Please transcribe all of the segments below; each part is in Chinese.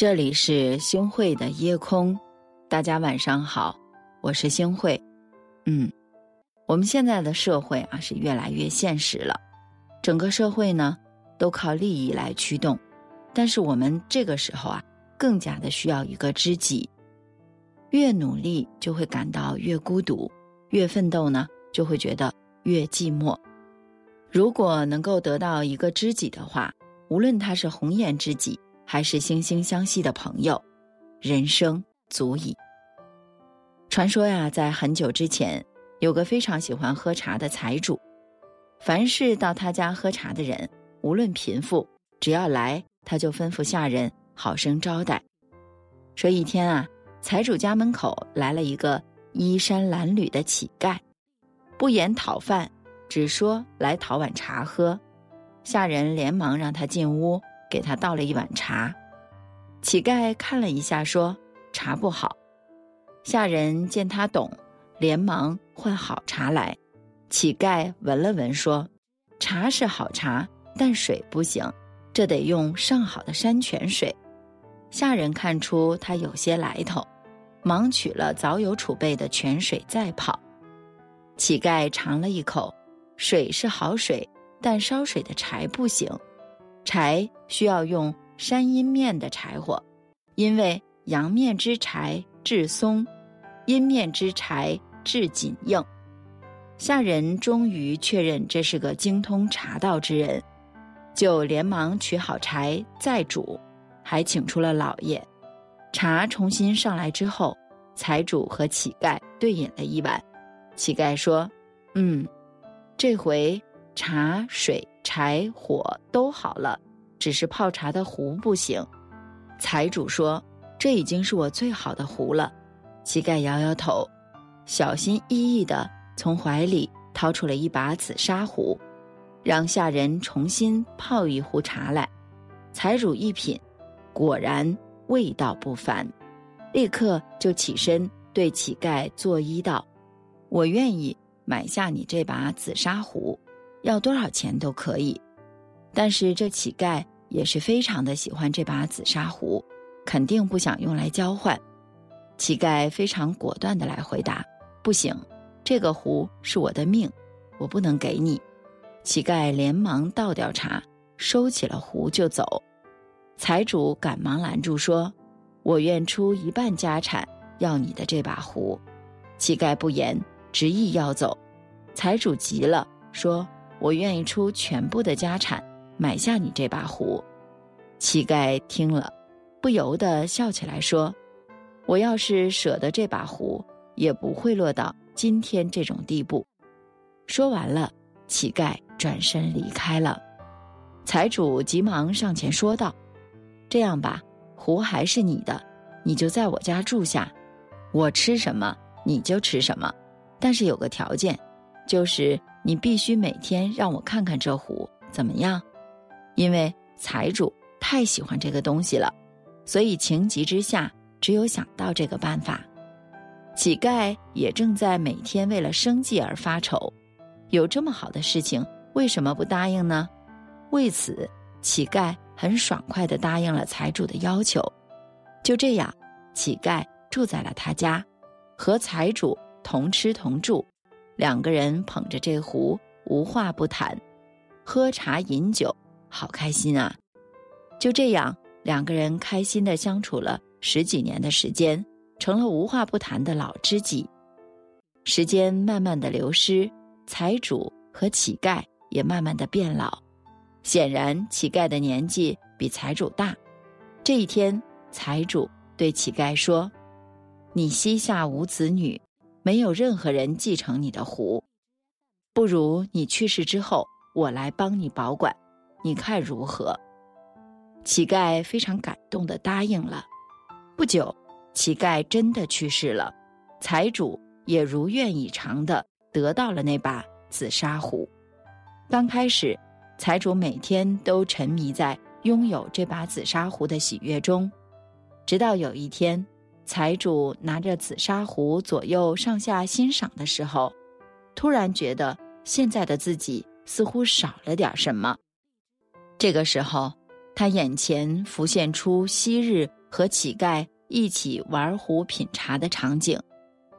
这里是星汇的夜空，大家晚上好，我是星汇。嗯，我们现在的社会啊是越来越现实了，整个社会呢都靠利益来驱动，但是我们这个时候啊更加的需要一个知己。越努力就会感到越孤独，越奋斗呢就会觉得越寂寞。如果能够得到一个知己的话，无论他是红颜知己。还是惺惺相惜的朋友，人生足矣。传说呀，在很久之前，有个非常喜欢喝茶的财主，凡是到他家喝茶的人，无论贫富，只要来，他就吩咐下人好生招待。说一天啊，财主家门口来了一个衣衫褴褛的乞丐，不言讨饭，只说来讨碗茶喝。下人连忙让他进屋。给他倒了一碗茶，乞丐看了一下，说：“茶不好。”下人见他懂，连忙换好茶来。乞丐闻了闻，说：“茶是好茶，但水不行，这得用上好的山泉水。”下人看出他有些来头，忙取了早有储备的泉水再泡。乞丐尝了一口，水是好水，但烧水的柴不行。柴需要用山阴面的柴火，因为阳面之柴质松，阴面之柴质紧硬。下人终于确认这是个精通茶道之人，就连忙取好柴再煮，还请出了老爷。茶重新上来之后，财主和乞丐对饮了一碗。乞丐说：“嗯，这回茶水。”柴火都好了，只是泡茶的壶不行。财主说：“这已经是我最好的壶了。”乞丐摇摇头，小心翼翼地从怀里掏出了一把紫砂壶，让下人重新泡一壶茶来。财主一品，果然味道不凡，立刻就起身对乞丐作揖道：“我愿意买下你这把紫砂壶。”要多少钱都可以，但是这乞丐也是非常的喜欢这把紫砂壶，肯定不想用来交换。乞丐非常果断的来回答：“不行，这个壶是我的命，我不能给你。”乞丐连忙倒掉茶，收起了壶就走。财主赶忙拦住说：“我愿出一半家产要你的这把壶。”乞丐不言，执意要走。财主急了，说。我愿意出全部的家产买下你这把壶。乞丐听了，不由得笑起来说：“我要是舍得这把壶，也不会落到今天这种地步。”说完了，乞丐转身离开了。财主急忙上前说道：“这样吧，壶还是你的，你就在我家住下，我吃什么你就吃什么，但是有个条件，就是。”你必须每天让我看看这壶怎么样，因为财主太喜欢这个东西了，所以情急之下只有想到这个办法。乞丐也正在每天为了生计而发愁，有这么好的事情，为什么不答应呢？为此，乞丐很爽快地答应了财主的要求。就这样，乞丐住在了他家，和财主同吃同住。两个人捧着这壶，无话不谈，喝茶饮酒，好开心啊！就这样，两个人开心的相处了十几年的时间，成了无话不谈的老知己。时间慢慢的流失，财主和乞丐也慢慢的变老。显然，乞丐的年纪比财主大。这一天，财主对乞丐说：“你膝下无子女。”没有任何人继承你的壶，不如你去世之后，我来帮你保管，你看如何？乞丐非常感动的答应了。不久，乞丐真的去世了，财主也如愿以偿的得到了那把紫砂壶。刚开始，财主每天都沉迷在拥有这把紫砂壶的喜悦中，直到有一天。财主拿着紫砂壶左右上下欣赏的时候，突然觉得现在的自己似乎少了点什么。这个时候，他眼前浮现出昔日和乞丐一起玩壶品茶的场景，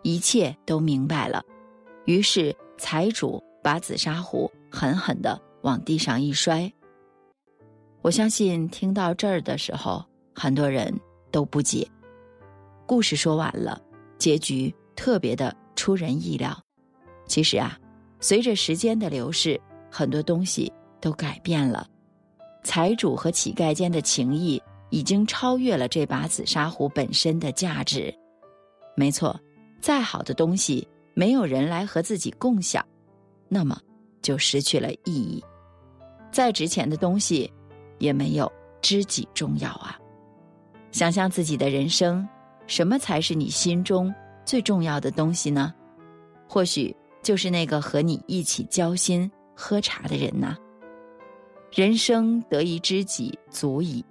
一切都明白了。于是财主把紫砂壶狠狠地往地上一摔。我相信听到这儿的时候，很多人都不解。故事说完了，结局特别的出人意料。其实啊，随着时间的流逝，很多东西都改变了。财主和乞丐间的情谊已经超越了这把紫砂壶本身的价值。没错，再好的东西，没有人来和自己共享，那么就失去了意义。再值钱的东西，也没有知己重要啊。想象自己的人生，什么才是你心中最重要的东西呢？或许就是那个和你一起交心喝茶的人呐。人生得一知己足矣，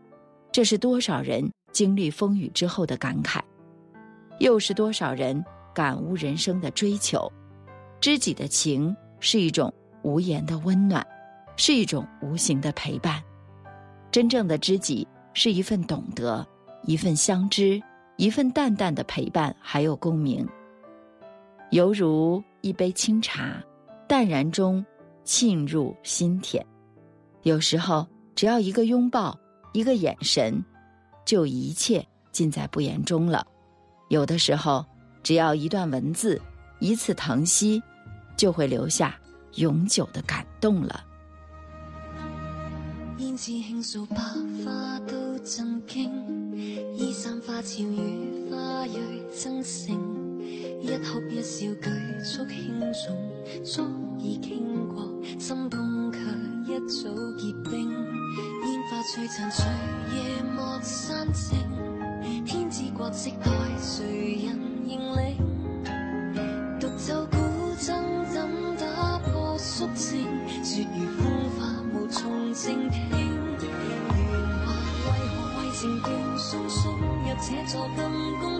这是多少人经历风雨之后的感慨，又是多少人感悟人生的追求。知己的情是一种无言的温暖，是一种无形的陪伴。真正的知己是一份懂得，一份相知，一份淡淡的陪伴，还有共鸣。犹如一杯清茶，淡然中沁入心田。有时候，只要一个拥抱，一个眼神，就一切尽在不言中了；有的时候，只要一段文字，一次疼惜，就会留下永久的感动了。胭脂倾诉，百花都震惊；衣衫花俏与花蕊争胜，一哭一笑，举足轻重，足以倾国，心动却。一早结冰，烟花璀璨，随夜幕散静。天之国色待谁人认领？独奏古筝怎打破肃静？雪如风化，无从静听。这座金宫。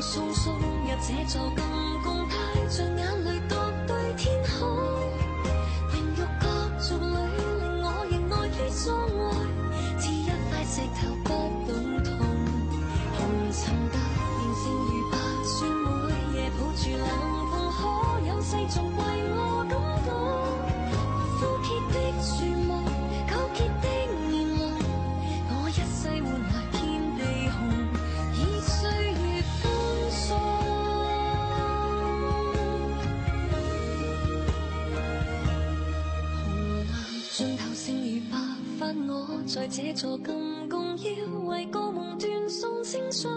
送送入这座金公带，像眼泪独对天空。人肉各族里，令我仍爱于所爱。似一块石头不懂痛，红尘得变，先如白雪。每夜抱住冷风，可有世。尽头剩余白发，我在这座金宫，要为个梦断送青春。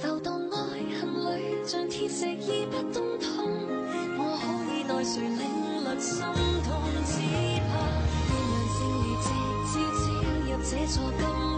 浮荡爱恨里，像铁石已不动痛。我可以待谁领略心痛？只怕愿让星如直照照入这座金。